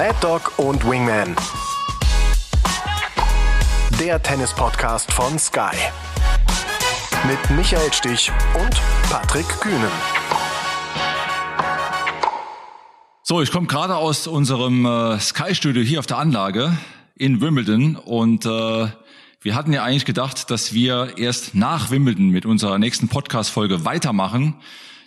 Mad Dog und Wingman. Der Tennis-Podcast von Sky. Mit Michael Stich und Patrick Kühnen. So, ich komme gerade aus unserem äh, Sky-Studio hier auf der Anlage in Wimbledon und äh, wir hatten ja eigentlich gedacht, dass wir erst nach Wimbledon mit unserer nächsten Podcast-Folge weitermachen.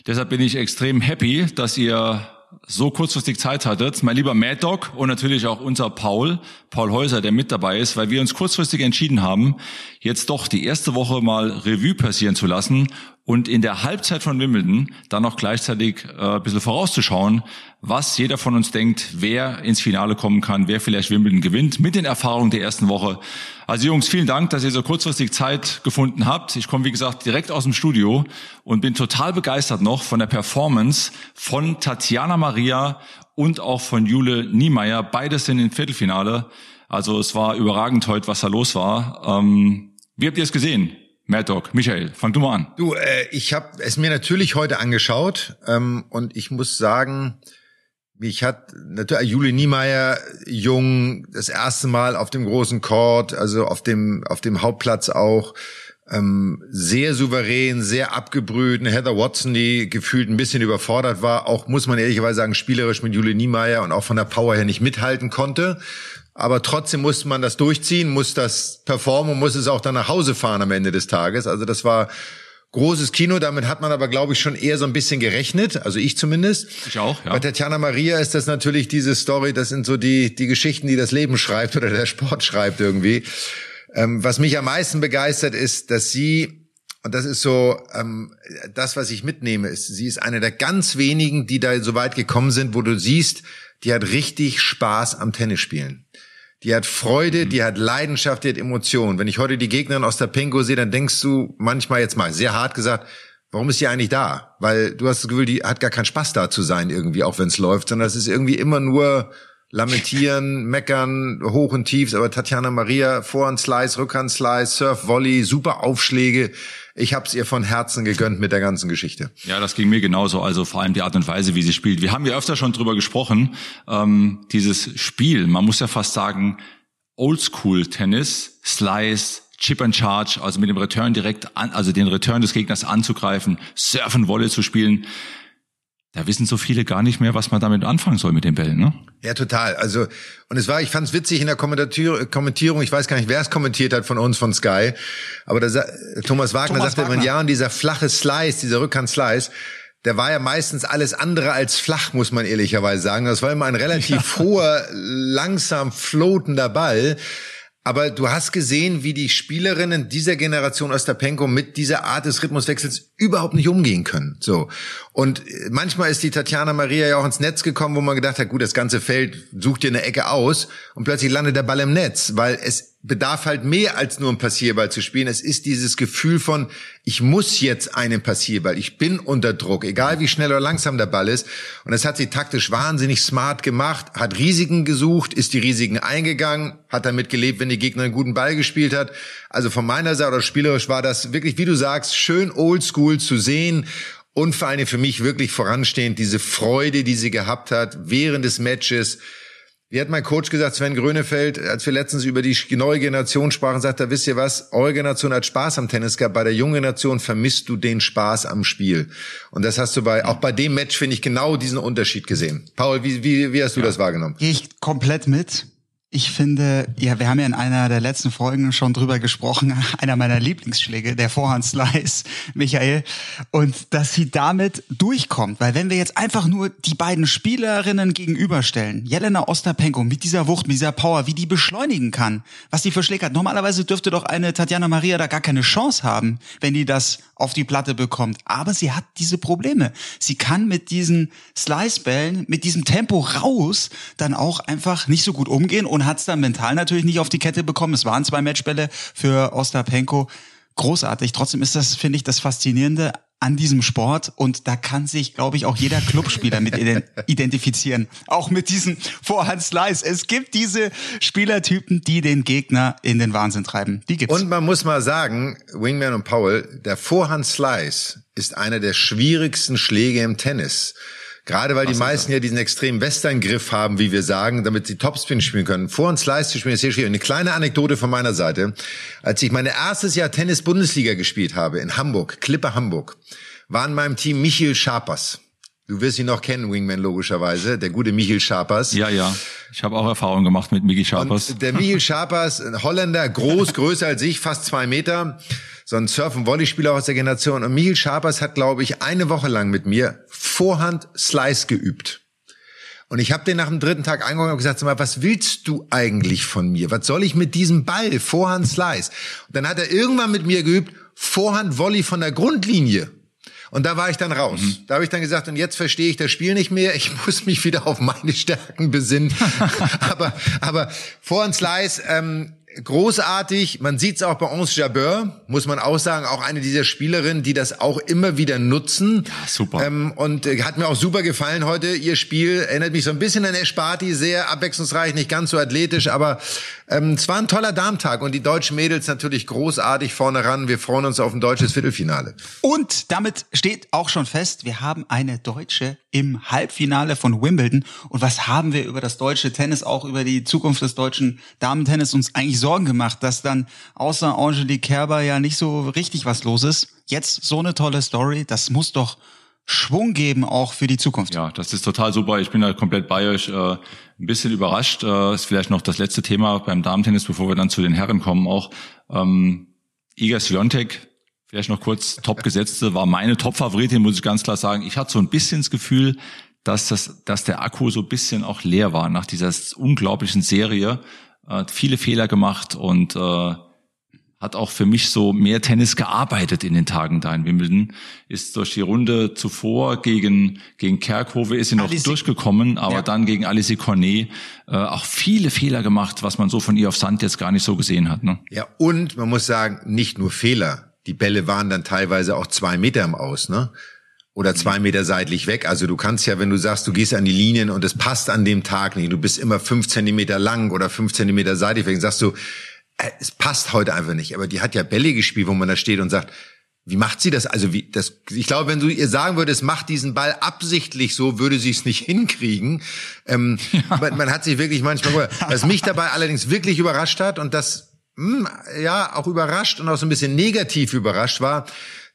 Deshalb bin ich extrem happy, dass ihr so kurzfristig Zeit hattet. Mein lieber Mad Dog und natürlich auch unser Paul, Paul Häuser, der mit dabei ist, weil wir uns kurzfristig entschieden haben, jetzt doch die erste Woche mal Revue passieren zu lassen und in der Halbzeit von Wimbledon dann noch gleichzeitig äh, ein bisschen vorauszuschauen, was jeder von uns denkt, wer ins Finale kommen kann, wer vielleicht Wimbledon gewinnt, mit den Erfahrungen der ersten Woche. Also Jungs, vielen Dank, dass ihr so kurzfristig Zeit gefunden habt. Ich komme, wie gesagt, direkt aus dem Studio und bin total begeistert noch von der Performance von Tatjana Maria und auch von Jule Niemeyer. Beides sind im Viertelfinale. Also es war überragend heute, was da los war. Ähm, wie habt ihr es gesehen? Mad Dog, Michael, fang du mal an. Du, äh, ich habe es mir natürlich heute angeschaut ähm, und ich muss sagen, mich hat natürlich Juli Niemeyer jung das erste Mal auf dem großen Court, also auf dem auf dem Hauptplatz auch ähm, sehr souverän, sehr abgebrüht. Eine Heather Watson, die gefühlt ein bisschen überfordert war, auch muss man ehrlicherweise sagen spielerisch mit Juli Niemeyer und auch von der Power her nicht mithalten konnte. Aber trotzdem muss man das durchziehen, muss das performen, muss es auch dann nach Hause fahren am Ende des Tages. Also das war großes Kino. Damit hat man aber, glaube ich, schon eher so ein bisschen gerechnet. Also ich zumindest. Ich auch, ja. Bei Tatjana Maria ist das natürlich diese Story, das sind so die, die Geschichten, die das Leben schreibt oder der Sport schreibt irgendwie. Ähm, was mich am meisten begeistert ist, dass sie und das ist so ähm, das, was ich mitnehme, ist, sie ist eine der ganz wenigen, die da so weit gekommen sind, wo du siehst, die hat richtig Spaß am Tennisspielen. Die hat Freude, die hat Leidenschaft, die hat Emotionen. Wenn ich heute die Gegnerin aus der Pengo sehe, dann denkst du manchmal jetzt mal sehr hart gesagt, warum ist die eigentlich da? Weil du hast das Gefühl, die hat gar keinen Spaß da zu sein irgendwie, auch wenn es läuft, sondern es ist irgendwie immer nur lamentieren, meckern, hoch und tief. Aber Tatjana Maria, Vorhand Slice, Rückhand Slice, Surf Volley, super Aufschläge ich habe es ihr von Herzen gegönnt mit der ganzen Geschichte. Ja, das ging mir genauso. Also vor allem die Art und Weise, wie sie spielt. Wir haben ja öfter schon drüber gesprochen. Ähm, dieses Spiel, man muss ja fast sagen, Oldschool-Tennis, Slice, Chip and Charge, also mit dem Return direkt an, also den Return des Gegners anzugreifen, Surfen, Wolle zu spielen. Da wissen so viele gar nicht mehr, was man damit anfangen soll mit den Bällen, ne? Ja, total. Also, und es war, ich fand es witzig in der Kommentierung, ich weiß gar nicht, wer es kommentiert hat von uns, von Sky, aber da, Thomas Wagner Thomas sagte Wagner. ja, und dieser flache Slice, dieser Rückhand-Slice, der war ja meistens alles andere als flach, muss man ehrlicherweise sagen. Das war immer ein relativ ja. hoher, langsam floatender Ball. Aber du hast gesehen, wie die Spielerinnen dieser Generation Ostapenko mit dieser Art des Rhythmuswechsels überhaupt nicht umgehen können. So. Und manchmal ist die Tatjana Maria ja auch ins Netz gekommen, wo man gedacht hat, gut, das ganze Feld sucht dir eine Ecke aus und plötzlich landet der Ball im Netz, weil es bedarf halt mehr als nur einen Passierball zu spielen. Es ist dieses Gefühl von, ich muss jetzt einen Passierball. Ich bin unter Druck, egal wie schnell oder langsam der Ball ist. Und das hat sie taktisch wahnsinnig smart gemacht, hat Risiken gesucht, ist die Risiken eingegangen, hat damit gelebt, wenn die Gegner einen guten Ball gespielt hat. Also von meiner Seite oder spielerisch war das wirklich, wie du sagst, schön oldschool zu sehen. Und vor allem für mich wirklich voranstehend diese Freude, die sie gehabt hat während des Matches wie hat mein Coach gesagt, Sven Grönefeld, als wir letztens über die neue Generation sprachen, sagt er, wisst ihr was, eure Generation hat Spaß am Tennis gehabt, bei der jungen Generation vermisst du den Spaß am Spiel. Und das hast du bei, auch bei dem Match finde ich genau diesen Unterschied gesehen. Paul, wie, wie, wie hast du ja. das wahrgenommen? Gehe ich komplett mit. Ich finde, ja, wir haben ja in einer der letzten Folgen schon drüber gesprochen, einer meiner Lieblingsschläge, der Vorhandslice, Michael, und dass sie damit durchkommt, weil wenn wir jetzt einfach nur die beiden Spielerinnen gegenüberstellen, Jelena Ostapenko mit dieser Wucht, mit dieser Power, wie die beschleunigen kann, was die für Schläge hat. Normalerweise dürfte doch eine Tatjana Maria da gar keine Chance haben, wenn die das auf die Platte bekommt. Aber sie hat diese Probleme. Sie kann mit diesen Slice-Bällen, mit diesem Tempo raus, dann auch einfach nicht so gut umgehen und hat es dann mental natürlich nicht auf die Kette bekommen. Es waren zwei Matchbälle für Ostapenko. Großartig. Trotzdem ist das, finde ich, das Faszinierende an diesem Sport und da kann sich, glaube ich, auch jeder Clubspieler mit identifizieren. Auch mit diesem Vorhand-Slice. Es gibt diese Spielertypen, die den Gegner in den Wahnsinn treiben. Die gibt's. Und man muss mal sagen, Wingman und Paul, der Vorhand-Slice ist einer der schwierigsten Schläge im Tennis. Gerade weil Was die meisten ja diesen extremen Western-Griff haben, wie wir sagen, damit sie Topspin spielen können. Vor und Slice zu spielen ist sehr schwierig. Eine kleine Anekdote von meiner Seite. Als ich mein erstes Jahr Tennis-Bundesliga gespielt habe in Hamburg, Klippe Hamburg, war in meinem Team Michael Scharpers. Du wirst ihn noch kennen, Wingman, logischerweise. Der gute Michael Scharpers. Ja, ja. Ich habe auch Erfahrung gemacht mit Michael Scharpers. Und der Michael Scharpers, ein Holländer, groß, größer als ich, fast zwei Meter. So ein Surf- und Volleyspieler aus der Generation. Und Michael Scharpers hat, glaube ich, eine Woche lang mit mir Vorhand Slice geübt. Und ich habe den nach dem dritten Tag angeguckt und gesagt, sag mal, was willst du eigentlich von mir? Was soll ich mit diesem Ball? Vorhand Slice. Und dann hat er irgendwann mit mir geübt, Vorhand Volley von der Grundlinie. Und da war ich dann raus. Mhm. Da habe ich dann gesagt, und jetzt verstehe ich das Spiel nicht mehr. Ich muss mich wieder auf meine Stärken besinnen. aber, aber vor uns Slice, ähm, großartig. Man sieht es auch bei Ons Jabeur, muss man auch sagen, auch eine dieser Spielerinnen, die das auch immer wieder nutzen. Ja, super. Ähm, und äh, hat mir auch super gefallen heute. Ihr Spiel erinnert mich so ein bisschen an Esparti, sehr abwechslungsreich, nicht ganz so athletisch, aber ähm, es war ein toller Darmtag und die deutschen Mädels natürlich großartig vorne ran. Wir freuen uns auf ein deutsches Viertelfinale. Und damit steht auch schon fest, wir haben eine Deutsche im Halbfinale von Wimbledon. Und was haben wir über das deutsche Tennis, auch über die Zukunft des deutschen Damentennis uns eigentlich Sorgen gemacht, dass dann außer Angelique Kerber ja nicht so richtig was los ist. Jetzt so eine tolle Story, das muss doch Schwung geben auch für die Zukunft. Ja, das ist total super. Ich bin da komplett bei euch. Äh, ein bisschen überrascht. Äh, ist vielleicht noch das letzte Thema beim Damentennis, bevor wir dann zu den Herren kommen auch. Ähm, Iga Swiatek, vielleicht noch kurz Topgesetzte, war meine Top-Favoritin, muss ich ganz klar sagen. Ich hatte so ein bisschen das Gefühl, dass das, dass der Akku so ein bisschen auch leer war nach dieser unglaublichen Serie. Äh, viele Fehler gemacht und äh, hat auch für mich so mehr Tennis gearbeitet in den Tagen da in Wimbledon. Ist durch die Runde zuvor gegen, gegen Kerkhove ist sie noch Alice, durchgekommen, aber ja. dann gegen Alice Cornet äh, auch viele Fehler gemacht, was man so von ihr auf Sand jetzt gar nicht so gesehen hat. Ne? Ja, und man muss sagen, nicht nur Fehler. Die Bälle waren dann teilweise auch zwei Meter im Aus, ne? Oder zwei Meter seitlich weg. Also du kannst ja, wenn du sagst, du gehst an die Linien und es passt an dem Tag nicht, du bist immer fünf Zentimeter lang oder fünf Zentimeter seitlich weg, sagst du, äh, es passt heute einfach nicht. Aber die hat ja Bälle gespielt, wo man da steht und sagt, wie macht sie das? Also wie das? Ich glaube, wenn du ihr sagen würdest, macht diesen Ball absichtlich so, würde sie es nicht hinkriegen. Ähm, ja. man, man, hat sich wirklich manchmal. Was mich dabei allerdings wirklich überrascht hat und das mh, hm, ja auch überrascht und auch so ein bisschen negativ überrascht war,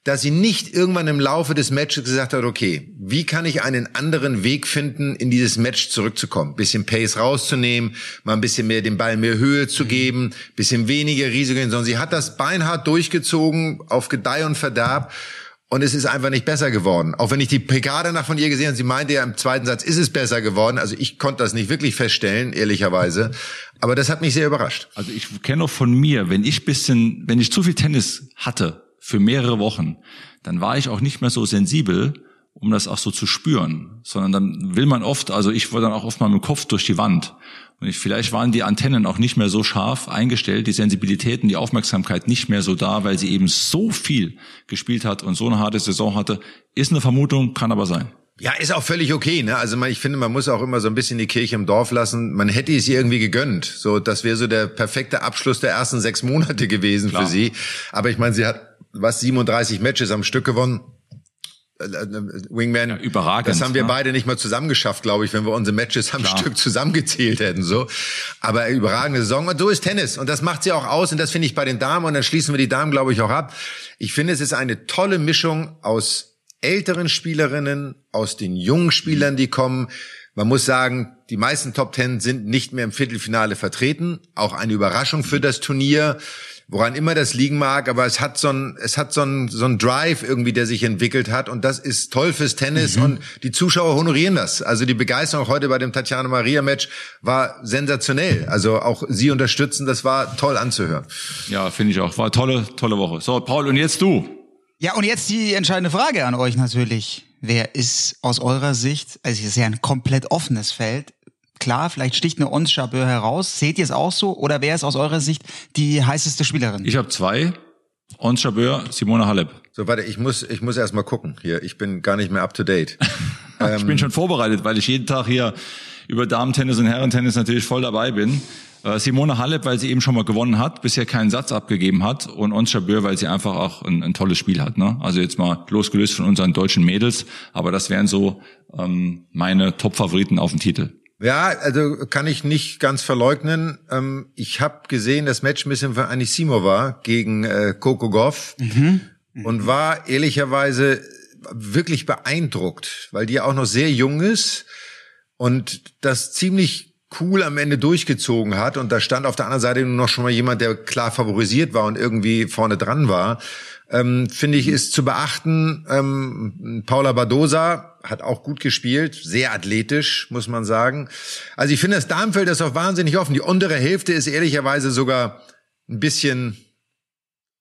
dass sie nicht irgendwann im Laufe des Matches gesagt hat, okay, wie kann ich einen anderen Weg finden, in dieses Match zurückzukommen? Bisschen Pace rauszunehmen, mal ein bisschen mehr den Ball mehr Höhe zu geben, bisschen weniger Risiko, sondern sie hat das beinhart durchgezogen auf Gedeih und Verderb. Und es ist einfach nicht besser geworden. Auch wenn ich die PK danach von ihr gesehen habe, sie meinte ja im zweiten Satz, ist es besser geworden. Also ich konnte das nicht wirklich feststellen, ehrlicherweise. Aber das hat mich sehr überrascht. Also ich kenne auch von mir, wenn ich bisschen, wenn ich zu viel Tennis hatte, für mehrere Wochen, dann war ich auch nicht mehr so sensibel, um das auch so zu spüren, sondern dann will man oft, also ich wurde dann auch oft mal mit dem Kopf durch die Wand. Und ich, vielleicht waren die Antennen auch nicht mehr so scharf eingestellt, die Sensibilitäten, die Aufmerksamkeit nicht mehr so da, weil sie eben so viel gespielt hat und so eine harte Saison hatte. Ist eine Vermutung, kann aber sein. Ja, ist auch völlig okay. Ne? Also man, ich finde, man muss auch immer so ein bisschen die Kirche im Dorf lassen. Man hätte es ihr irgendwie gegönnt. So, das wäre so der perfekte Abschluss der ersten sechs Monate gewesen Klar. für sie. Aber ich meine, sie hat was 37 Matches am Stück gewonnen. Äh, äh, Wingman, ja, überragend. Das haben wir ne? beide nicht mal zusammengeschafft, glaube ich, wenn wir unsere Matches am Klar. Stück zusammengezählt hätten. So, aber überragende Saison und so ist Tennis und das macht sie auch aus und das finde ich bei den Damen und dann schließen wir die Damen, glaube ich, auch ab. Ich finde, es ist eine tolle Mischung aus älteren Spielerinnen, aus den jungen Spielern, die kommen. Man muss sagen, die meisten Top Ten sind nicht mehr im Viertelfinale vertreten. Auch eine Überraschung für das Turnier woran immer das liegen mag, aber es hat so ein, es hat so ein, so ein Drive irgendwie, der sich entwickelt hat und das ist toll fürs Tennis mhm. und die Zuschauer honorieren das. Also die Begeisterung heute bei dem Tatjana Maria Match war sensationell. Also auch sie unterstützen, das war toll anzuhören. Ja, finde ich auch. War tolle, tolle Woche. So, Paul, und jetzt du. Ja, und jetzt die entscheidende Frage an euch natürlich. Wer ist aus eurer Sicht, also es ist ja ein komplett offenes Feld, klar, vielleicht sticht eine Ons Jabeur heraus. Seht ihr es auch so? Oder wer ist aus eurer Sicht die heißeste Spielerin? Ich habe zwei. Ons Jabeur, Simone Halep. So, warte, ich muss, ich muss erst mal gucken hier. Ich bin gar nicht mehr up to date. ich bin schon vorbereitet, weil ich jeden Tag hier über Damen-Tennis und Herrentennis natürlich voll dabei bin. Äh, Simone Halep, weil sie eben schon mal gewonnen hat, bisher keinen Satz abgegeben hat und Ons Jabeur, weil sie einfach auch ein, ein, tolles Spiel hat. Ne? Also jetzt mal losgelöst von unseren deutschen Mädels, aber das wären so ähm, meine Top-Favoriten auf dem Titel. Ja, also kann ich nicht ganz verleugnen. Ähm, ich habe gesehen, das Match ein bisschen für Anisimova gegen äh, Coco Goff mhm. und war ehrlicherweise wirklich beeindruckt, weil die auch noch sehr jung ist und das ziemlich cool am Ende durchgezogen hat und da stand auf der anderen Seite nur noch schon mal jemand, der klar favorisiert war und irgendwie vorne dran war. Ähm, Finde ich, ist zu beachten. Ähm, Paula Badosa hat auch gut gespielt, sehr athletisch, muss man sagen. Also ich finde, das Darmfeld ist auch wahnsinnig offen. Die untere Hälfte ist ehrlicherweise sogar ein bisschen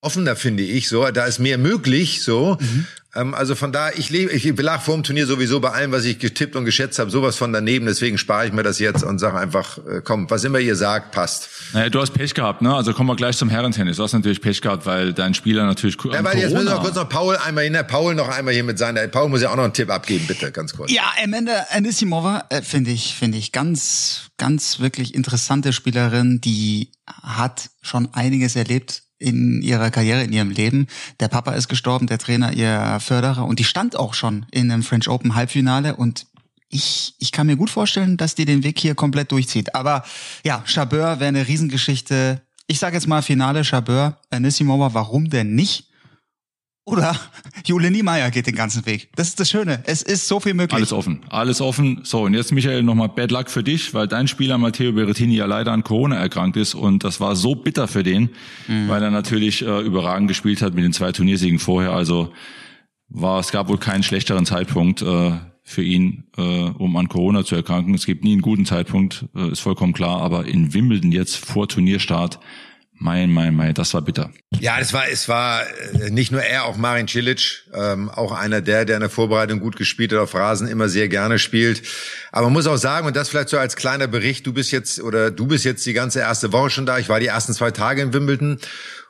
offener, finde ich. So, da ist mehr möglich. So, mhm. ähm, also von da, ich lebe, ich lag vor dem Turnier sowieso bei allem, was ich getippt und geschätzt habe, sowas von daneben. Deswegen spare ich mir das jetzt und sage einfach, äh, komm, was immer ihr sagt, passt. Naja, du hast Pech gehabt, ne? Also kommen wir gleich zum Herrentennis. Du hast natürlich Pech gehabt, weil dein Spieler natürlich. Ja, weil jetzt müssen wir kurz noch Paul einmal hin. Paul noch einmal hier mit seiner. Paul muss ja auch noch einen Tipp abgeben, bitte, ganz kurz. Ja, am Ende Anisimova äh, finde ich, finde ich ganz, ganz wirklich interessante Spielerin, die hat schon einiges erlebt in ihrer Karriere, in ihrem Leben. Der Papa ist gestorben, der Trainer, ihr Förderer und die stand auch schon in einem French Open Halbfinale und ich, ich kann mir gut vorstellen, dass die den Weg hier komplett durchzieht. Aber ja, Chabeur wäre eine Riesengeschichte. Ich sage jetzt mal Finale Chabeur, Anissimova, warum denn nicht? Oder Jule Niemeyer geht den ganzen Weg. Das ist das Schöne. Es ist so viel möglich. Alles offen. Alles offen. So, und jetzt, Michael, nochmal Bad Luck für dich, weil dein Spieler Matteo Berrettini ja leider an Corona erkrankt ist. Und das war so bitter für den, mhm. weil er natürlich äh, überragend gespielt hat mit den zwei Turniersiegen vorher. Also war, es gab wohl keinen schlechteren Zeitpunkt äh, für ihn, äh, um an Corona zu erkranken. Es gibt nie einen guten Zeitpunkt, äh, ist vollkommen klar. Aber in Wimbledon jetzt vor Turnierstart mein, mein, mein, das war bitter. Ja, das war, es war äh, nicht nur er, auch Marin Cilic, ähm, auch einer der, der in der Vorbereitung gut gespielt hat, auf Rasen immer sehr gerne spielt. Aber man muss auch sagen, und das vielleicht so als kleiner Bericht, du bist jetzt, oder du bist jetzt die ganze erste Woche schon da. Ich war die ersten zwei Tage in Wimbledon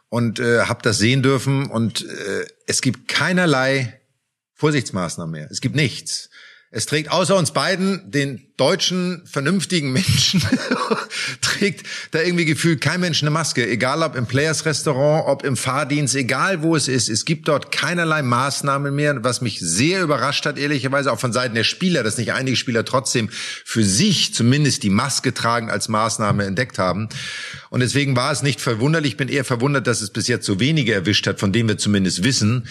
und äh, habe das sehen dürfen und äh, es gibt keinerlei Vorsichtsmaßnahmen mehr. Es gibt nichts. Es trägt außer uns beiden, den deutschen, vernünftigen Menschen, trägt da irgendwie gefühlt kein Mensch eine Maske. Egal ob im Players Restaurant, ob im Fahrdienst, egal wo es ist. Es gibt dort keinerlei Maßnahmen mehr, was mich sehr überrascht hat, ehrlicherweise auch von Seiten der Spieler, dass nicht einige Spieler trotzdem für sich zumindest die Maske tragen als Maßnahme entdeckt haben. Und deswegen war es nicht verwunderlich. Ich bin eher verwundert, dass es bis jetzt so wenige erwischt hat, von denen wir zumindest wissen.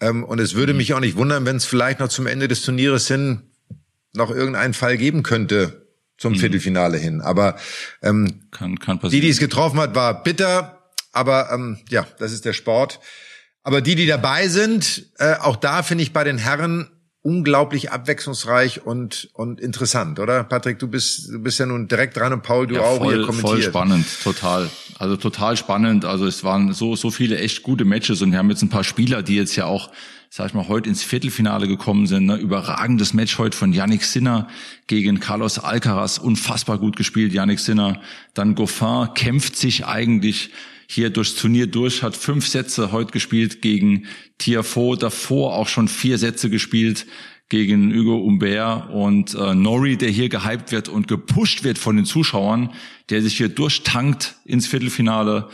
Ähm, und es würde mich auch nicht wundern, wenn es vielleicht noch zum Ende des Turnieres hin noch irgendeinen Fall geben könnte zum mhm. Viertelfinale hin. Aber ähm, kann, kann passieren. die, die es getroffen hat, war bitter. Aber ähm, ja, das ist der Sport. Aber die, die dabei sind, äh, auch da finde ich bei den Herren unglaublich abwechslungsreich und und interessant, oder? Patrick, du bist du bist ja nun direkt dran und Paul, du ja, auch voll, hier kommentiert. Voll spannend, total. Also total spannend. Also es waren so so viele echt gute Matches und wir haben jetzt ein paar Spieler, die jetzt ja auch sag ich mal, heute ins Viertelfinale gekommen sind. Ne? Überragendes Match heute von Yannick Sinner gegen Carlos Alcaraz. Unfassbar gut gespielt, Yannick Sinner. Dann Goffin kämpft sich eigentlich hier durchs Turnier durch, hat fünf Sätze heute gespielt gegen Tiafoe, davor auch schon vier Sätze gespielt gegen Hugo Humbert und äh, Nori, der hier gehypt wird und gepusht wird von den Zuschauern, der sich hier durchtankt ins Viertelfinale.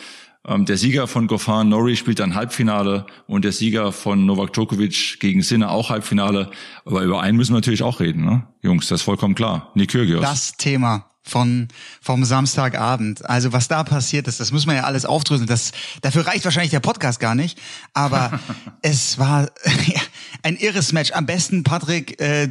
Ähm, der Sieger von Goffin Nori spielt dann Halbfinale und der Sieger von Novak Djokovic gegen Sinner auch Halbfinale. Aber über einen müssen wir natürlich auch reden, ne? Jungs, das ist vollkommen klar. Nikyrgios. Das Thema von vom Samstagabend. Also was da passiert ist, das muss man ja alles aufdröseln. Das dafür reicht wahrscheinlich der Podcast gar nicht. Aber es war ein irres Match. Am besten, Patrick, äh,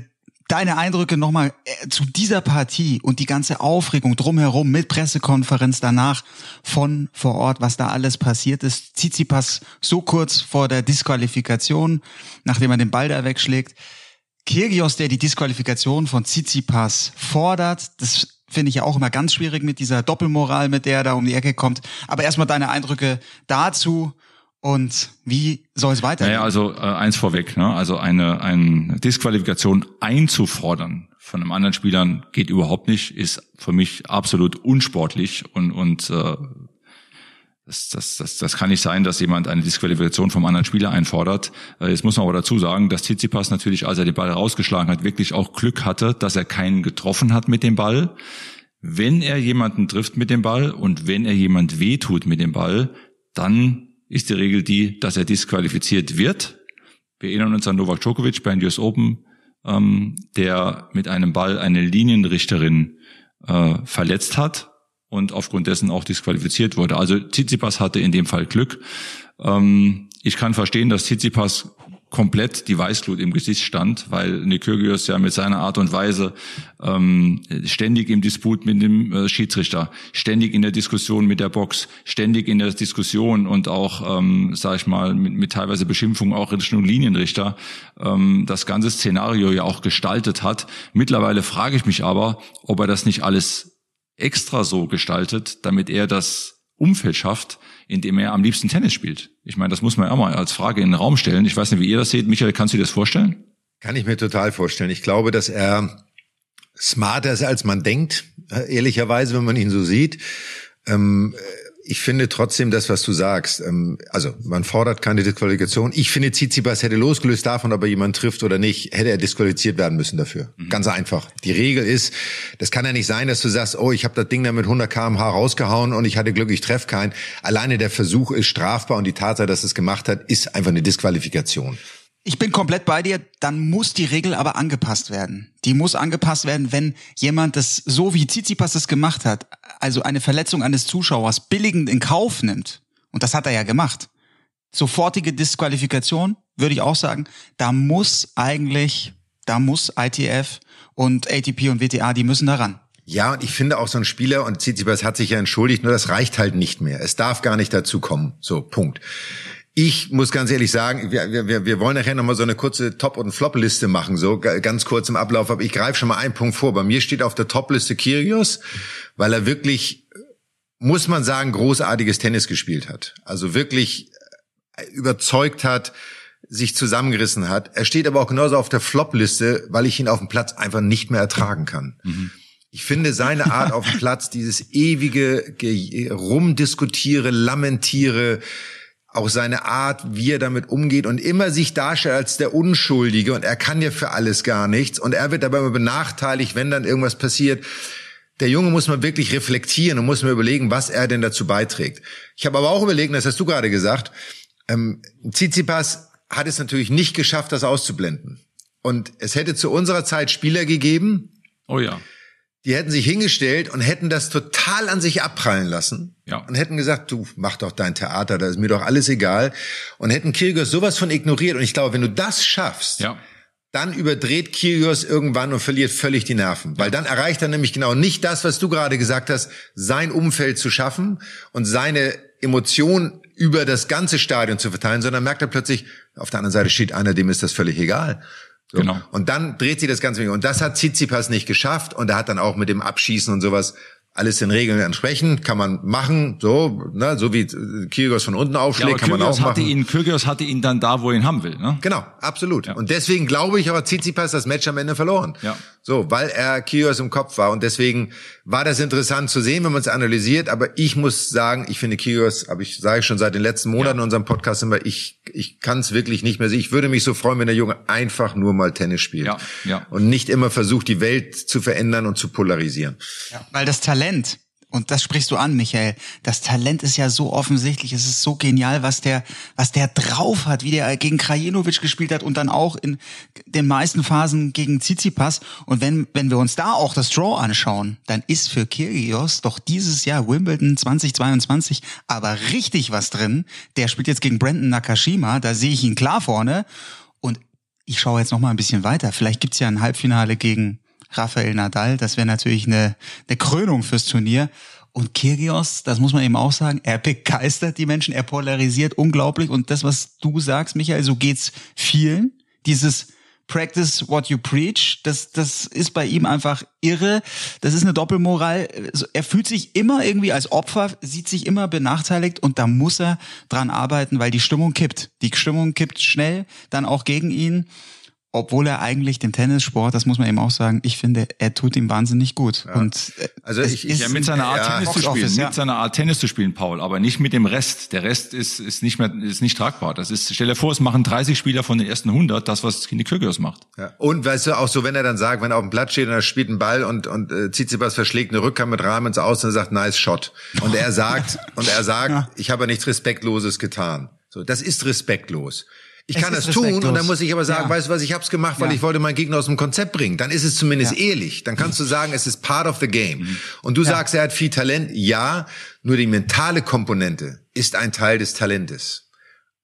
deine Eindrücke nochmal äh, zu dieser Partie und die ganze Aufregung drumherum mit Pressekonferenz danach von vor Ort, was da alles passiert ist. Tsitsipas so kurz vor der Disqualifikation, nachdem er den Ball da wegschlägt. Kyrgios, der die Disqualifikation von Tsitsipas fordert, das finde ich ja auch immer ganz schwierig mit dieser Doppelmoral, mit der er da um die Ecke kommt. Aber erstmal deine Eindrücke dazu und wie soll es weitergehen? Naja, also äh, eins vorweg, ne? also eine, eine Disqualifikation einzufordern von einem anderen Spielern geht überhaupt nicht, ist für mich absolut unsportlich und, und äh, das, das, das, das kann nicht sein, dass jemand eine Disqualifikation vom anderen Spieler einfordert. Äh, jetzt muss man aber dazu sagen, dass Tsitsipas natürlich, als er den Ball rausgeschlagen hat, wirklich auch Glück hatte, dass er keinen getroffen hat mit dem Ball. wenn er jemanden trifft mit dem Ball und wenn er jemand wehtut mit dem Ball, dann ist die Regel die, dass er disqualifiziert wird. Wir erinnern uns an Novak Djokovic bei den US Open, ähm, der mit einem Ball eine Linienrichterin äh, verletzt hat und aufgrund dessen auch disqualifiziert wurde. Also Tsitsipas hatte in dem Fall Glück. Ähm, ich kann verstehen, dass Tsitsipas komplett die Weißglut im Gesicht stand, weil Nikyrgios ja mit seiner Art und Weise ähm, ständig im Disput mit dem äh, Schiedsrichter, ständig in der Diskussion mit der Box, ständig in der Diskussion und auch, ähm, sag ich mal, mit, mit teilweise Beschimpfungen auch Richtung Linienrichter ähm, das ganze Szenario ja auch gestaltet hat. Mittlerweile frage ich mich aber, ob er das nicht alles extra so gestaltet, damit er das Umfeld schafft, in dem er am liebsten Tennis spielt. Ich meine, das muss man ja mal als Frage in den Raum stellen. Ich weiß nicht, wie ihr das seht. Michael, kannst du dir das vorstellen? Kann ich mir total vorstellen. Ich glaube, dass er smarter ist, als man denkt, ehrlicherweise, wenn man ihn so sieht. Ähm, ich finde trotzdem das, was du sagst. Ähm, also man fordert keine Disqualifikation. Ich finde, Tsitsipas hätte losgelöst davon, ob er jemanden trifft oder nicht, hätte er disqualifiziert werden müssen dafür. Mhm. Ganz einfach. Die Regel ist, das kann ja nicht sein, dass du sagst, oh, ich habe das Ding da mit 100 km/h rausgehauen und ich hatte Glück, ich treffe keinen. Alleine der Versuch ist strafbar und die Tatsache, dass es gemacht hat, ist einfach eine Disqualifikation. Ich bin komplett bei dir, dann muss die Regel aber angepasst werden. Die muss angepasst werden, wenn jemand das so wie Tsitsipas das gemacht hat, also eine Verletzung eines Zuschauers billigend in Kauf nimmt. Und das hat er ja gemacht. Sofortige Disqualifikation, würde ich auch sagen, da muss eigentlich, da muss ITF und ATP und WTA, die müssen daran. Ja, und ich finde auch so ein Spieler, und Tsitsipas hat sich ja entschuldigt, nur das reicht halt nicht mehr. Es darf gar nicht dazu kommen. So, Punkt. Ich muss ganz ehrlich sagen, wir, wir, wir wollen nachher nochmal so eine kurze Top- und Flop-Liste machen, so ganz kurz im Ablauf. Aber ich greife schon mal einen Punkt vor. Bei mir steht auf der Top-Liste Kyrgios, weil er wirklich, muss man sagen, großartiges Tennis gespielt hat. Also wirklich äh, überzeugt hat, sich zusammengerissen hat. Er steht aber auch genauso auf der Flop-Liste, weil ich ihn auf dem Platz einfach nicht mehr ertragen kann. Mhm. Ich finde seine Art auf dem Platz, dieses ewige Rumdiskutiere, Lamentiere, auch seine Art, wie er damit umgeht und immer sich darstellt als der Unschuldige und er kann ja für alles gar nichts und er wird dabei immer benachteiligt, wenn dann irgendwas passiert. Der Junge muss man wirklich reflektieren und muss mir überlegen, was er denn dazu beiträgt. Ich habe aber auch überlegt, das hast du gerade gesagt, ähm, Tsitsipas hat es natürlich nicht geschafft, das auszublenden. Und es hätte zu unserer Zeit Spieler gegeben, oh ja die hätten sich hingestellt und hätten das total an sich abprallen lassen ja. und hätten gesagt, du mach doch dein Theater, da ist mir doch alles egal und hätten Kyrgios sowas von ignoriert und ich glaube, wenn du das schaffst, ja. dann überdreht Kyrgios irgendwann und verliert völlig die Nerven, weil dann erreicht er nämlich genau nicht das, was du gerade gesagt hast, sein Umfeld zu schaffen und seine Emotionen über das ganze Stadion zu verteilen, sondern merkt er plötzlich, auf der anderen Seite steht einer, dem ist das völlig egal. So. Genau. Und dann dreht sie das Ganze. Und das hat Tsitsipas nicht geschafft. Und er hat dann auch mit dem Abschießen und sowas alles den Regeln entsprechen, kann man machen, so, ne, so wie Kyrgios von unten aufschlägt, ja, kann man auch hatte machen. Ihn, Kyrgios hatte ihn dann da, wo er ihn haben will, ne? Genau, absolut. Ja. Und deswegen glaube ich, aber Tsitsipas das Match am Ende verloren. Ja. So, weil er Kyrgios im Kopf war und deswegen war das interessant zu sehen, wenn man es analysiert, aber ich muss sagen, ich finde Kyrgios, aber ich sage schon seit den letzten Monaten ja. in unserem Podcast immer, ich ich kann es wirklich nicht mehr sehen. Ich würde mich so freuen, wenn der Junge einfach nur mal Tennis spielt ja, ja. und nicht immer versucht, die Welt zu verändern und zu polarisieren. Ja, weil das Talent und das sprichst du an, Michael. Das Talent ist ja so offensichtlich. Es ist so genial, was der, was der drauf hat, wie der gegen Krajinovic gespielt hat und dann auch in den meisten Phasen gegen Tsitsipas. Und wenn, wenn wir uns da auch das Draw anschauen, dann ist für Kyrgios doch dieses Jahr Wimbledon 2022 aber richtig was drin. Der spielt jetzt gegen Brandon Nakashima. Da sehe ich ihn klar vorne. Und ich schaue jetzt noch mal ein bisschen weiter. Vielleicht gibt's ja ein Halbfinale gegen Rafael Nadal. Das wäre natürlich eine, eine Krönung fürs Turnier. Und Kyrgios, das muss man eben auch sagen, er begeistert die Menschen, er polarisiert unglaublich. Und das, was du sagst, Michael, so geht's vielen. Dieses Practice what you preach, das, das ist bei ihm einfach irre. Das ist eine Doppelmoral. Er fühlt sich immer irgendwie als Opfer, sieht sich immer benachteiligt und da muss er dran arbeiten, weil die Stimmung kippt. Die Stimmung kippt schnell, dann auch gegen ihn. Obwohl er eigentlich dem Tennissport, das muss man eben auch sagen, ich finde, er tut ihm wahnsinnig gut. Ja. Und äh, also ich, ich ja, mit seiner Art ja, Tennis zu spielen, Office, ja. mit seiner Art Tennis zu spielen, Paul, aber nicht mit dem Rest. Der Rest ist ist nicht mehr ist nicht tragbar. Das ist stell dir vor, es machen 30 Spieler von den ersten 100 das, was Kini Kyrgios macht. Ja. Und weißt du auch so, wenn er dann sagt, wenn er auf dem Platz steht und er spielt einen Ball und und äh, zieht sich was verschlägt eine Rückhand mit Rahmens aus und sagt nice shot und er sagt und er sagt, ich habe nichts respektloses getan. So, das ist respektlos. Ich es kann das tun und dann muss ich aber sagen, ja. weißt du was, ich habe es gemacht, weil ja. ich wollte meinen Gegner aus dem Konzept bringen. Dann ist es zumindest ja. ehrlich. Dann kannst du sagen, es ist part of the game. Mhm. Und du sagst, er hat viel Talent. Ja, nur die mentale Komponente ist ein Teil des Talentes.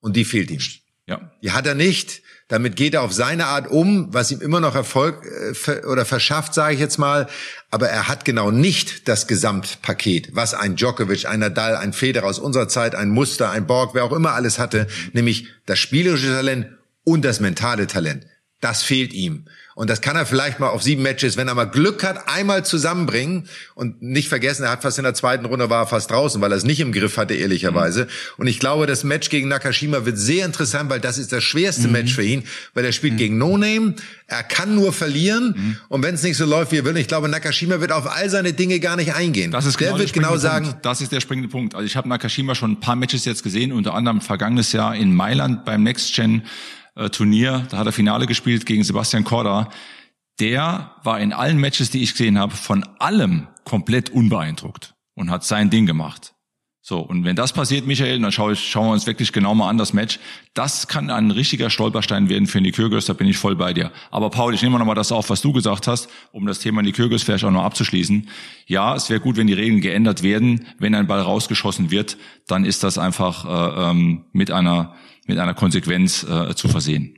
Und die fehlt ihm. Ja. Die hat er nicht. Damit geht er auf seine Art um, was ihm immer noch Erfolg äh, oder verschafft, sage ich jetzt mal. Aber er hat genau nicht das Gesamtpaket, was ein Djokovic, ein Nadal, ein Federer aus unserer Zeit, ein Muster, ein Borg, wer auch immer alles hatte, nämlich das spielerische Talent und das mentale Talent. Das fehlt ihm. Und das kann er vielleicht mal auf sieben Matches, wenn er mal Glück hat, einmal zusammenbringen. Und nicht vergessen, er hat fast in der zweiten Runde war er fast draußen, weil er es nicht im Griff hatte, ehrlicherweise. Mhm. Und ich glaube, das Match gegen Nakashima wird sehr interessant, weil das ist das schwerste mhm. Match für ihn, weil er spielt mhm. gegen No Name. Er kann nur verlieren. Mhm. Und wenn es nicht so läuft, wie er will, ich glaube, Nakashima wird auf all seine Dinge gar nicht eingehen. Das ist genau der wird genau sagen. Punkt. Das ist der springende Punkt. Also ich habe Nakashima schon ein paar Matches jetzt gesehen, unter anderem vergangenes Jahr in Mailand beim Next Gen äh, Turnier. Da hat er Finale gespielt gegen Sebastian Korda der war in allen Matches, die ich gesehen habe, von allem komplett unbeeindruckt und hat sein Ding gemacht. So, und wenn das passiert, Michael, dann schaue ich, schauen wir uns wirklich genau mal an, das Match. Das kann ein richtiger Stolperstein werden für die Kyrgios, da bin ich voll bei dir. Aber Paul, ich nehme noch mal das auf, was du gesagt hast, um das Thema die Kyrgios vielleicht auch noch abzuschließen. Ja, es wäre gut, wenn die Regeln geändert werden. Wenn ein Ball rausgeschossen wird, dann ist das einfach äh, ähm, mit einer mit einer Konsequenz äh, zu versehen.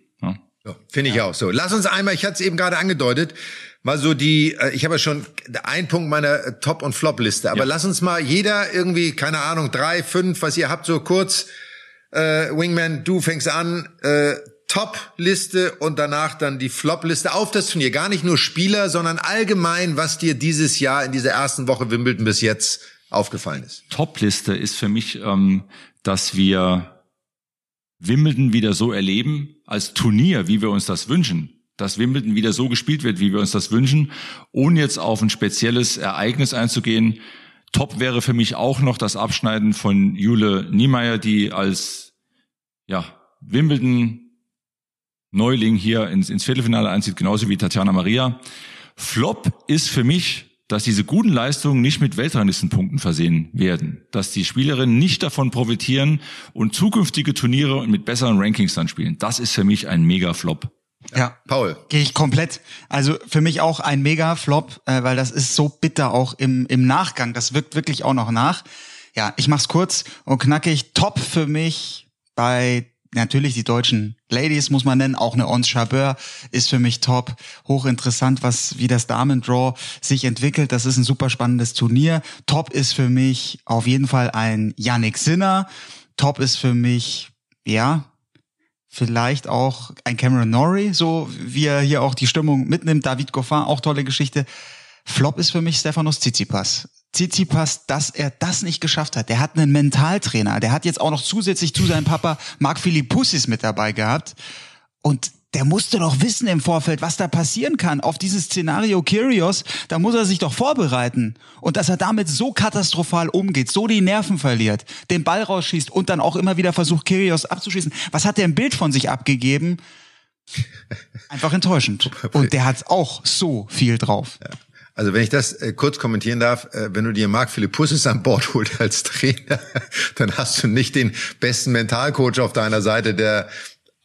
So, Finde ich ja. auch so. Lass uns einmal, ich hatte es eben gerade angedeutet, mal so die, äh, ich habe ja schon einen Punkt meiner äh, Top- und Flop-Liste, aber ja. lass uns mal jeder irgendwie, keine Ahnung, drei, fünf, was ihr habt, so kurz, äh, Wingman, du fängst an, äh, Top-Liste und danach dann die Flop-Liste auf das Turnier. Gar nicht nur Spieler, sondern allgemein, was dir dieses Jahr in dieser ersten Woche Wimbledon bis jetzt aufgefallen ist. Top-Liste ist für mich, ähm, dass wir Wimbledon wieder so erleben als Turnier, wie wir uns das wünschen, dass Wimbledon wieder so gespielt wird, wie wir uns das wünschen, ohne jetzt auf ein spezielles Ereignis einzugehen. Top wäre für mich auch noch das Abschneiden von Jule Niemeyer, die als ja, Wimbledon Neuling hier ins, ins Viertelfinale einzieht, genauso wie Tatjana Maria. Flop ist für mich dass diese guten Leistungen nicht mit Weltranglistenpunkten versehen werden, dass die Spielerinnen nicht davon profitieren und zukünftige Turniere mit besseren Rankings dann spielen. Das ist für mich ein Mega-Flop. Ja, Paul. Gehe ich komplett. Also für mich auch ein Mega-Flop, äh, weil das ist so bitter auch im, im Nachgang. Das wirkt wirklich auch noch nach. Ja, ich mach's kurz und knackig. Top für mich bei natürlich die deutschen Ladies muss man nennen, auch eine Ons Chabeur ist für mich top. Hochinteressant, was, wie das Damen-Draw sich entwickelt. Das ist ein super spannendes Turnier. Top ist für mich auf jeden Fall ein Yannick Sinner. Top ist für mich, ja, vielleicht auch ein Cameron Norrie, so wie er hier auch die Stimmung mitnimmt. David Goffin, auch tolle Geschichte. Flop ist für mich Stefanos Tsitsipas. Tsitsipas, dass er das nicht geschafft hat. Der hat einen Mentaltrainer. Der hat jetzt auch noch zusätzlich zu seinem Papa Marc Philippussis mit dabei gehabt. Und der musste doch wissen im Vorfeld, was da passieren kann. Auf dieses Szenario Kyrios, da muss er sich doch vorbereiten. Und dass er damit so katastrophal umgeht, so die Nerven verliert, den Ball rausschießt und dann auch immer wieder versucht, Kyrios abzuschießen. Was hat der im Bild von sich abgegeben? Einfach enttäuschend. Und der hat auch so viel drauf. Ja. Also wenn ich das äh, kurz kommentieren darf, äh, wenn du dir Marc Philippussis an Bord holt als Trainer, dann hast du nicht den besten Mentalcoach auf deiner Seite, der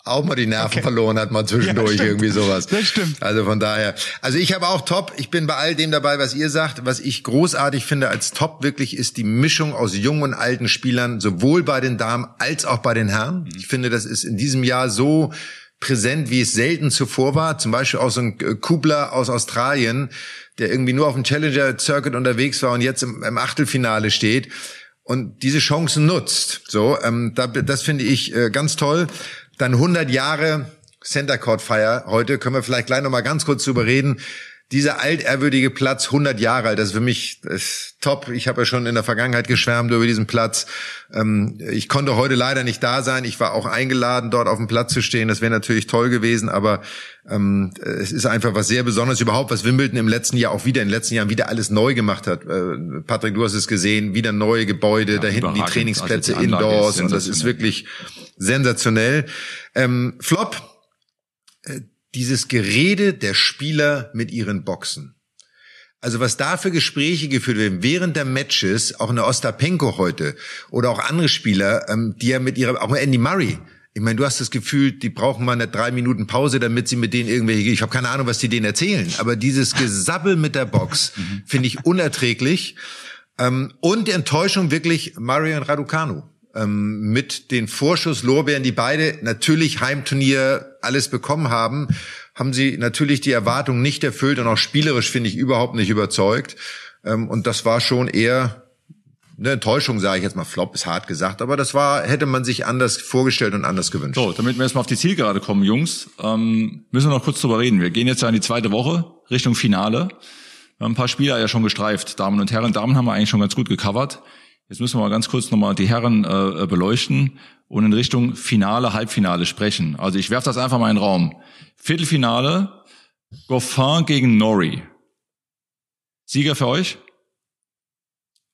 auch mal die Nerven okay. verloren hat, mal zwischendurch ja, irgendwie sowas. Das stimmt. Also von daher. Also ich habe auch top. Ich bin bei all dem dabei, was ihr sagt. Was ich großartig finde als top wirklich ist die Mischung aus jungen und alten Spielern, sowohl bei den Damen als auch bei den Herren. Ich finde, das ist in diesem Jahr so präsent, wie es selten zuvor war. Zum Beispiel auch so ein Kubler aus Australien, der irgendwie nur auf dem Challenger Circuit unterwegs war und jetzt im, im Achtelfinale steht und diese Chancen nutzt. So, ähm, da, das finde ich äh, ganz toll. Dann 100 Jahre Center Court Feier heute können wir vielleicht gleich noch mal ganz kurz drüber reden. Dieser altehrwürdige Platz 100 Jahre alt, das ist für mich ist top. Ich habe ja schon in der Vergangenheit geschwärmt über diesen Platz. Ähm, ich konnte heute leider nicht da sein. Ich war auch eingeladen, dort auf dem Platz zu stehen. Das wäre natürlich toll gewesen, aber ähm, es ist einfach was sehr Besonderes überhaupt, was Wimbledon im letzten Jahr auch wieder in den letzten Jahren wieder alles neu gemacht hat. Äh, Patrick, du hast es gesehen, wieder neue Gebäude, ja, da hinten die Trainingsplätze also die indoors und das ist wirklich sensationell. Ähm, Flop. Dieses Gerede der Spieler mit ihren Boxen. Also was da für Gespräche geführt werden während der Matches, auch eine Ostapenko heute oder auch andere Spieler, ähm, die ja mit ihrer, auch Andy Murray, ich meine, du hast das Gefühl, die brauchen mal eine drei Minuten Pause, damit sie mit denen irgendwelche, ich habe keine Ahnung, was die denen erzählen, aber dieses Gesabbel mit der Box finde ich unerträglich. Ähm, und die Enttäuschung wirklich Murray und Raducanu ähm, mit den Vorschusslorbeeren, die beide natürlich Heimturnier alles bekommen haben, haben sie natürlich die Erwartungen nicht erfüllt und auch spielerisch finde ich überhaupt nicht überzeugt. Ähm, und das war schon eher eine Enttäuschung, sage ich jetzt mal. Flop ist hart gesagt, aber das war, hätte man sich anders vorgestellt und anders gewünscht. So, damit wir erstmal auf die Zielgerade kommen, Jungs, ähm, müssen wir noch kurz drüber reden. Wir gehen jetzt ja in die zweite Woche Richtung Finale. Wir haben ein paar Spieler ja schon gestreift, Damen und Herren. Damen haben wir eigentlich schon ganz gut gecovert. Jetzt müssen wir mal ganz kurz nochmal die Herren äh, beleuchten und in Richtung Finale, Halbfinale sprechen. Also ich werfe das einfach mal in den Raum. Viertelfinale, Goffin gegen Norrie. Sieger für euch?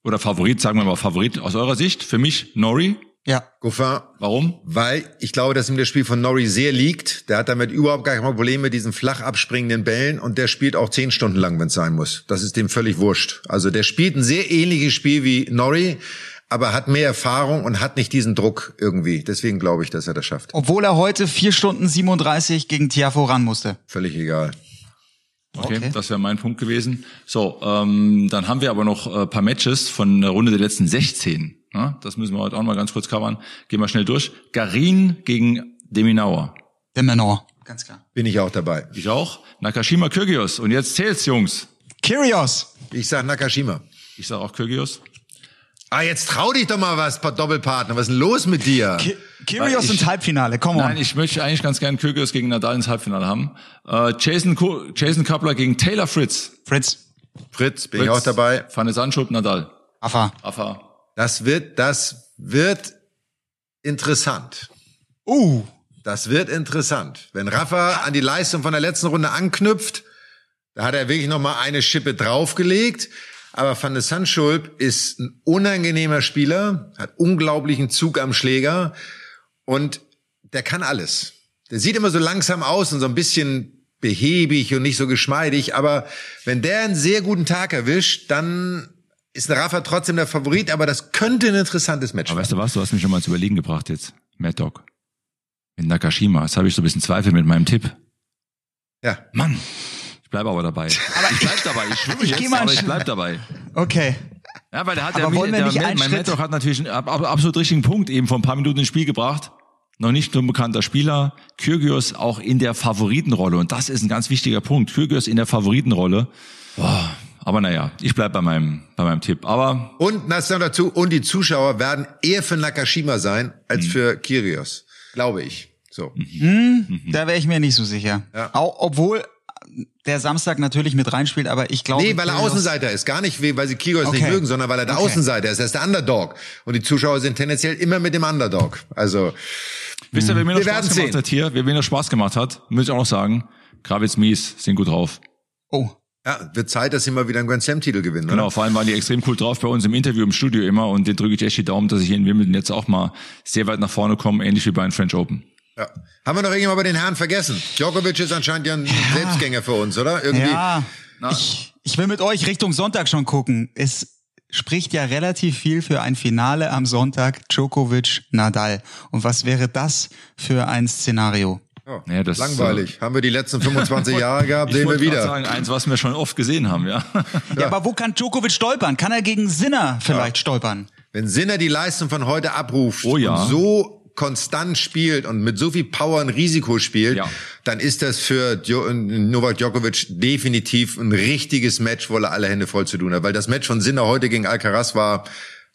Oder Favorit, sagen wir mal Favorit aus eurer Sicht. Für mich Norrie. Ja. Goffin. Warum? Weil ich glaube, dass ihm das Spiel von Norrie sehr liegt. Der hat damit überhaupt gar kein Problem mit diesen flach abspringenden Bällen und der spielt auch zehn Stunden lang, wenn es sein muss. Das ist dem völlig wurscht. Also der spielt ein sehr ähnliches Spiel wie Norrie, aber hat mehr Erfahrung und hat nicht diesen Druck irgendwie. Deswegen glaube ich, dass er das schafft. Obwohl er heute vier Stunden 37 gegen Tiafo ran musste. Völlig egal. Okay, okay. das wäre mein Punkt gewesen. So, ähm, dann haben wir aber noch äh, paar Matches von der Runde der letzten 16. Ja, das müssen wir heute auch mal ganz kurz covern. Gehen wir schnell durch. Garin gegen Deminauer. Deminauer, ganz klar. Bin ich auch dabei. Ich auch. Nakashima Kyrgios. Und jetzt zählt's, Jungs. Kyrgios. Ich sag Nakashima. Ich sag auch Kyrgios. Ah, jetzt trau dich doch mal was, Doppelpartner. Was ist denn los mit dir? Ki Kyrgios ins Halbfinale, komm on. Nein, ich möchte eigentlich ganz gerne Kyrgios gegen Nadal ins Halbfinale haben. Äh, Jason, Jason Kappler gegen Taylor Fritz. Fritz. Fritz, bin Fritz. ich auch dabei. Fanny Sandschub, Nadal. Affa. Affa. Das wird, das wird interessant. Uh. Das wird interessant. Wenn Rafa an die Leistung von der letzten Runde anknüpft, da hat er wirklich noch mal eine Schippe draufgelegt. Aber Van de Sandschulp ist ein unangenehmer Spieler, hat unglaublichen Zug am Schläger und der kann alles. Der sieht immer so langsam aus und so ein bisschen behäbig und nicht so geschmeidig, aber wenn der einen sehr guten Tag erwischt, dann ist ein Rafa trotzdem der Favorit, aber das könnte ein interessantes Match aber weißt du was, du hast mich schon mal zu überlegen gebracht jetzt. Mad Dog. Mit Nakashima. Jetzt habe ich so ein bisschen Zweifel mit meinem Tipp. Ja. Mann. Ich bleibe aber dabei. Aber ich bleib dabei. Ich schwimme jetzt, aber ich bleib dabei. Okay. Ja, weil der hat aber der, der, der mein Mad Dog hat natürlich einen absolut richtigen Punkt eben vor ein paar Minuten ins Spiel gebracht. Noch nicht nur ein bekannter Spieler. Kyrgios auch in der Favoritenrolle. Und das ist ein ganz wichtiger Punkt. Kyrgios in der Favoritenrolle. Boah, aber naja, ich bleib bei meinem, bei meinem Tipp. Aber und das noch dazu, und die Zuschauer werden eher für Nakashima sein als mhm. für Kyrgios, glaube ich. So. Mhm. Mhm. Da wäre ich mir nicht so sicher. Ja. Auch, obwohl der Samstag natürlich mit reinspielt, aber ich glaube. Nee, weil er Außenseiter ist. Gar nicht, weil sie Kyrgios okay. nicht mögen, sondern weil er der okay. Außenseiter ist. Er ist der Underdog. Und die Zuschauer sind tendenziell immer mit dem Underdog. Also. Wisst ihr, wer mir noch Spaß gemacht sehen. hat hier? Wer mir noch Spaß gemacht hat, muss ich auch noch sagen. Gravitz Mies sind gut drauf. Oh. Ja, wird Zeit, dass sie mal wieder einen Grand Slam-Titel gewinnen. Genau, oder? vor allem waren die extrem cool drauf bei uns im Interview im Studio immer und den drücke ich echt die Daumen, dass ich hier in Wimbledon jetzt auch mal sehr weit nach vorne komme, ähnlich wie bei den French Open. Ja. Haben wir noch irgendjemand bei den Herren vergessen? Djokovic ist anscheinend ja ein ja. Selbstgänger für uns, oder? Irgendwie. Ja, ich, ich will mit euch Richtung Sonntag schon gucken. Es spricht ja relativ viel für ein Finale am Sonntag Djokovic Nadal. Und was wäre das für ein Szenario? Ja, ja, das, langweilig. Äh, haben wir die letzten 25 Jahre gehabt, sehen wir wieder. sagen, eins, was wir schon oft gesehen haben, ja. ja. ja. aber wo kann Djokovic stolpern? Kann er gegen Sinner vielleicht ja. stolpern? Wenn Sinner die Leistung von heute abruft oh, ja. und so konstant spielt und mit so viel Power ein Risiko spielt, ja. dann ist das für Novak Djokovic definitiv ein richtiges Match, wo er alle Hände voll zu tun hat. Weil das Match von Sinner heute gegen Alcaraz war,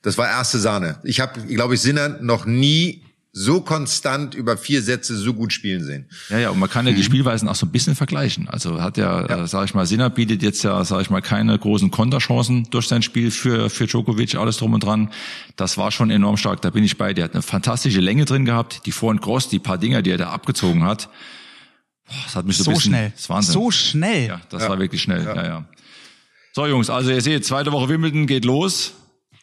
das war erste Sahne. Ich habe, glaube ich, Sinner noch nie so konstant über vier Sätze so gut spielen sehen. Ja, ja, und man kann ja die Spielweisen auch so ein bisschen vergleichen. Also hat ja, ja. Äh, sag ich mal, Sinner bietet jetzt ja, sag ich mal, keine großen Konterchancen durch sein Spiel für, für Djokovic, alles drum und dran. Das war schon enorm stark, da bin ich bei. Der hat eine fantastische Länge drin gehabt, die Vor- und Cross, die paar Dinger, die er da abgezogen hat. Boah, das hat mich so, so bisschen, schnell. Das Wahnsinn. So schnell. Ja, das ja. war wirklich schnell, ja. ja, ja. So, Jungs, also ihr seht, zweite Woche Wimbledon geht los.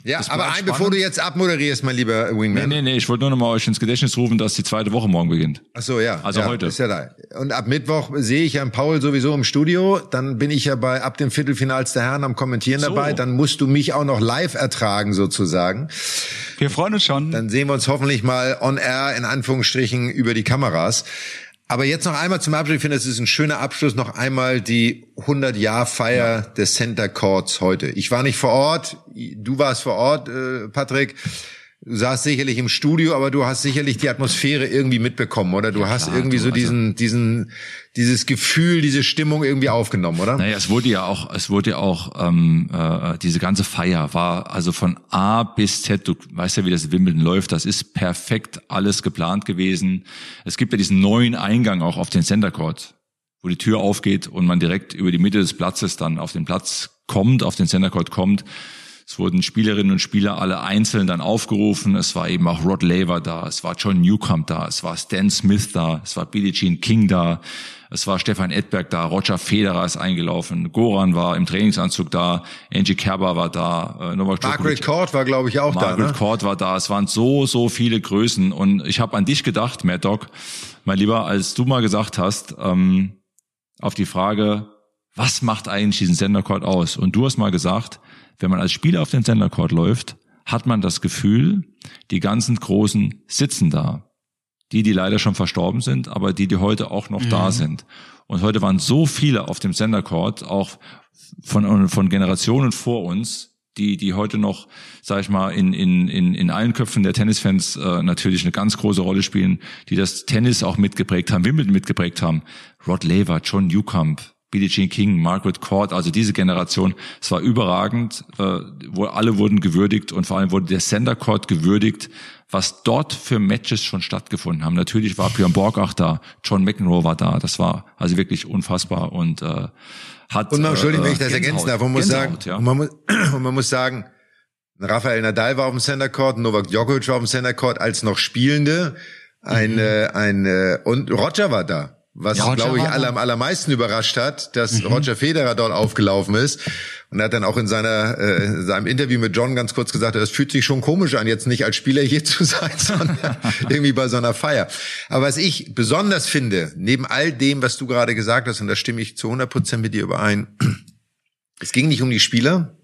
Ja, aber ein, bevor du jetzt abmoderierst, mein lieber Wingman. Nee, nee, nee, ich wollte nur noch mal euch ins Gedächtnis rufen, dass die zweite Woche morgen beginnt. Ach so, ja. Also ja, heute. Ist ja da. Und ab Mittwoch sehe ich Herrn Paul sowieso im Studio. Dann bin ich ja bei ab dem Viertelfinals der Herren am Kommentieren so. dabei. Dann musst du mich auch noch live ertragen sozusagen. Wir freuen uns schon. Dann sehen wir uns hoffentlich mal on air in Anführungsstrichen über die Kameras. Aber jetzt noch einmal zum Abschluss. Ich finde, es ist ein schöner Abschluss. Noch einmal die 100-Jahr-Feier ja. des Center Courts heute. Ich war nicht vor Ort. Du warst vor Ort, äh, Patrick. Du saßt sicherlich im Studio, aber du hast sicherlich die Atmosphäre irgendwie mitbekommen, oder? Du ja, hast klar, irgendwie so diesen, also, diesen, dieses Gefühl, diese Stimmung irgendwie aufgenommen, oder? Naja, es wurde ja auch, es wurde ja auch, ähm, äh, diese ganze Feier war also von A bis Z, du weißt ja, wie das Wimbledon läuft, das ist perfekt alles geplant gewesen. Es gibt ja diesen neuen Eingang auch auf den Center Court, wo die Tür aufgeht und man direkt über die Mitte des Platzes dann auf den Platz kommt, auf den Center Court kommt. Es wurden Spielerinnen und Spieler alle einzeln dann aufgerufen. Es war eben auch Rod Laver da, es war John Newcomb da, es war Stan Smith da, es war Billie Jean King da, es war Stefan Edberg da, Roger Federer ist eingelaufen, Goran war im Trainingsanzug da, Angie Kerber war da, äh, Novak Margaret Court war, glaube ich, auch Margaret da. Margaret ne? Court war da. Es waren so, so viele Größen. Und ich habe an dich gedacht, Mad Dog, mein Lieber, als du mal gesagt hast, ähm, auf die Frage, was macht eigentlich diesen Sender Court aus? Und du hast mal gesagt, wenn man als Spieler auf den Center Court läuft, hat man das Gefühl, die ganzen Großen sitzen da. Die, die leider schon verstorben sind, aber die, die heute auch noch mhm. da sind. Und heute waren so viele auf dem Center Court, auch von, von Generationen vor uns, die, die heute noch, sag ich mal, in, in, in, in allen Köpfen der Tennisfans äh, natürlich eine ganz große Rolle spielen, die das Tennis auch mitgeprägt haben, Wimbledon mitgeprägt haben. Rod Laver, John Newcomb, Billie Jean King, Margaret Court, also diese Generation, es war überragend, äh, wo alle wurden gewürdigt und vor allem wurde der Center Court gewürdigt, was dort für Matches schon stattgefunden haben. Natürlich war Björn Borg auch da, John McEnroe war da, das war also wirklich unfassbar und äh, hat Und man, Entschuldigung, wenn ich das ergänzen darf, man muss sagen, ja. und, man muss, und man muss sagen, Rafael Nadal war auf dem Center Court, Novak Djokovic war auf dem Center Court als noch Spielende, ein, mhm. äh, ein äh, und Roger war da. Was, ja, glaube ich, alle am allermeisten überrascht hat, dass mhm. Roger Federer dort aufgelaufen ist. Und er hat dann auch in seiner äh, seinem Interview mit John ganz kurz gesagt, es fühlt sich schon komisch an, jetzt nicht als Spieler hier zu sein, sondern irgendwie bei so einer Feier. Aber was ich besonders finde, neben all dem, was du gerade gesagt hast, und da stimme ich zu 100 Prozent mit dir überein, es ging nicht um die Spieler,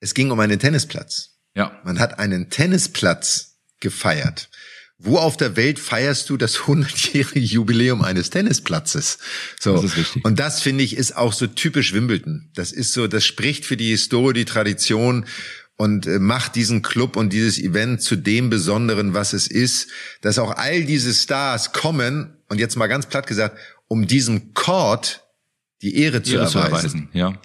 es ging um einen Tennisplatz. Ja. Man hat einen Tennisplatz gefeiert. Wo auf der Welt feierst du das 100-jährige Jubiläum eines Tennisplatzes? So. Das ist richtig. Und das finde ich ist auch so typisch Wimbledon. Das ist so, das spricht für die Historie, die Tradition und äh, macht diesen Club und dieses Event zu dem Besonderen, was es ist, dass auch all diese Stars kommen und jetzt mal ganz platt gesagt, um diesem Court die Ehre, zu, erweisen. zu erweisen. Ja.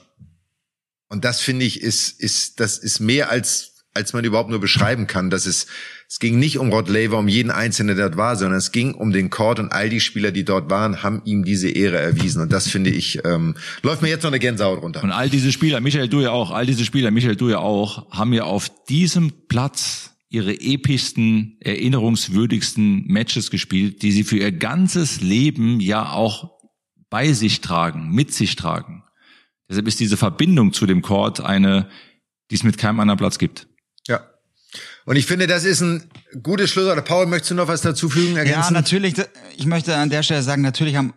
Und das finde ich ist ist das ist mehr als als man überhaupt nur beschreiben kann, dass es es ging nicht um Rod Laver, um jeden Einzelnen, der dort war, sondern es ging um den Court und all die Spieler, die dort waren, haben ihm diese Ehre erwiesen. Und das finde ich, ähm, läuft mir jetzt noch eine Gänsehaut runter. Und all diese Spieler, Michael, du ja auch, all diese Spieler, Michael, du ja auch, haben ja auf diesem Platz ihre epischsten, erinnerungswürdigsten Matches gespielt, die sie für ihr ganzes Leben ja auch bei sich tragen, mit sich tragen. Deshalb ist diese Verbindung zu dem Court eine, die es mit keinem anderen Platz gibt. Und ich finde, das ist ein gutes Schlusswort. Paul, möchtest du noch was dazu fügen, ergänzen? Ja, natürlich. Ich möchte an der Stelle sagen, natürlich haben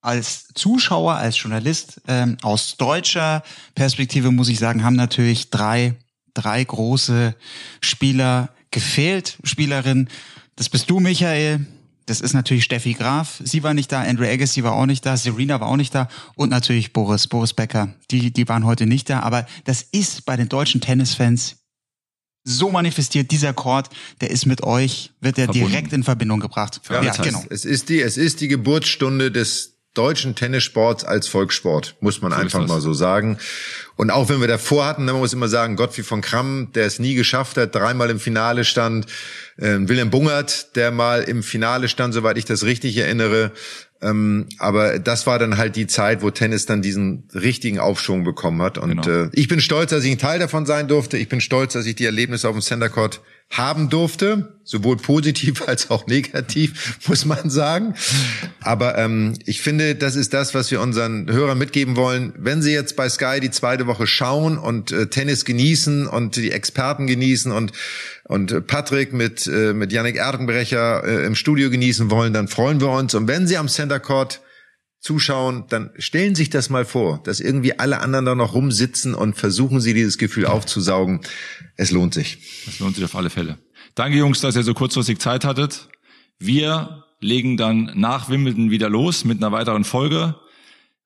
als Zuschauer, als Journalist ähm, aus deutscher Perspektive muss ich sagen, haben natürlich drei drei große Spieler gefehlt, Spielerinnen. Das bist du, Michael. Das ist natürlich Steffi Graf. Sie war nicht da. Andrew Agassi war auch nicht da. Serena war auch nicht da. Und natürlich Boris, Boris Becker. Die, die waren heute nicht da. Aber das ist bei den deutschen Tennisfans so manifestiert, dieser Chord, der ist mit euch, wird er direkt in Verbindung gebracht. Ja, ja genau. Es ist die, es ist die Geburtsstunde des deutschen Tennissports als Volkssport, muss man so einfach mal so sagen. Und auch wenn wir davor hatten, dann muss immer sagen, Gottfried von Kramm, der es nie geschafft hat, dreimal im Finale stand, äh, Wilhelm Bungert, der mal im Finale stand, soweit ich das richtig erinnere. Ähm, aber das war dann halt die Zeit, wo Tennis dann diesen richtigen Aufschwung bekommen hat. Und genau. äh, ich bin stolz, dass ich ein Teil davon sein durfte. Ich bin stolz, dass ich die Erlebnisse auf dem Center Court haben durfte, sowohl positiv als auch negativ, muss man sagen. Aber ähm, ich finde, das ist das, was wir unseren Hörern mitgeben wollen. Wenn sie jetzt bei Sky die zweite Woche schauen und äh, Tennis genießen und die Experten genießen und und Patrick mit äh, mit Yannick Erdenbrecher äh, im Studio genießen wollen, dann freuen wir uns. Und wenn sie am Center Court zuschauen, dann stellen sich das mal vor, dass irgendwie alle anderen da noch rumsitzen und versuchen sie dieses Gefühl aufzusaugen. Es lohnt sich. Es lohnt sich auf alle Fälle. Danke Jungs, dass ihr so kurzfristig Zeit hattet. Wir legen dann nach Wimbledon wieder los mit einer weiteren Folge,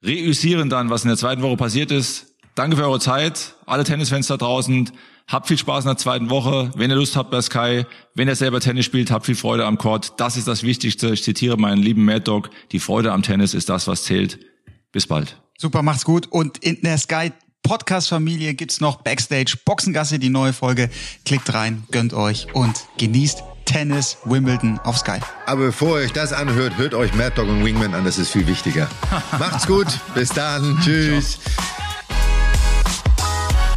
reüssieren dann, was in der zweiten Woche passiert ist. Danke für eure Zeit, alle Tennisfans da draußen. Habt viel Spaß in der zweiten Woche. Wenn ihr Lust habt bei Sky, wenn ihr selber Tennis spielt, habt viel Freude am Court. Das ist das Wichtigste. Ich zitiere meinen lieben Mad Dog. Die Freude am Tennis ist das, was zählt. Bis bald. Super, macht's gut. Und in der Sky Podcast-Familie gibt's noch Backstage Boxengasse, die neue Folge. Klickt rein, gönnt euch und genießt Tennis Wimbledon auf Sky. Aber bevor ihr euch das anhört, hört euch Mad Dog und Wingman an, das ist viel wichtiger. Macht's gut, bis dann, tschüss. Ciao.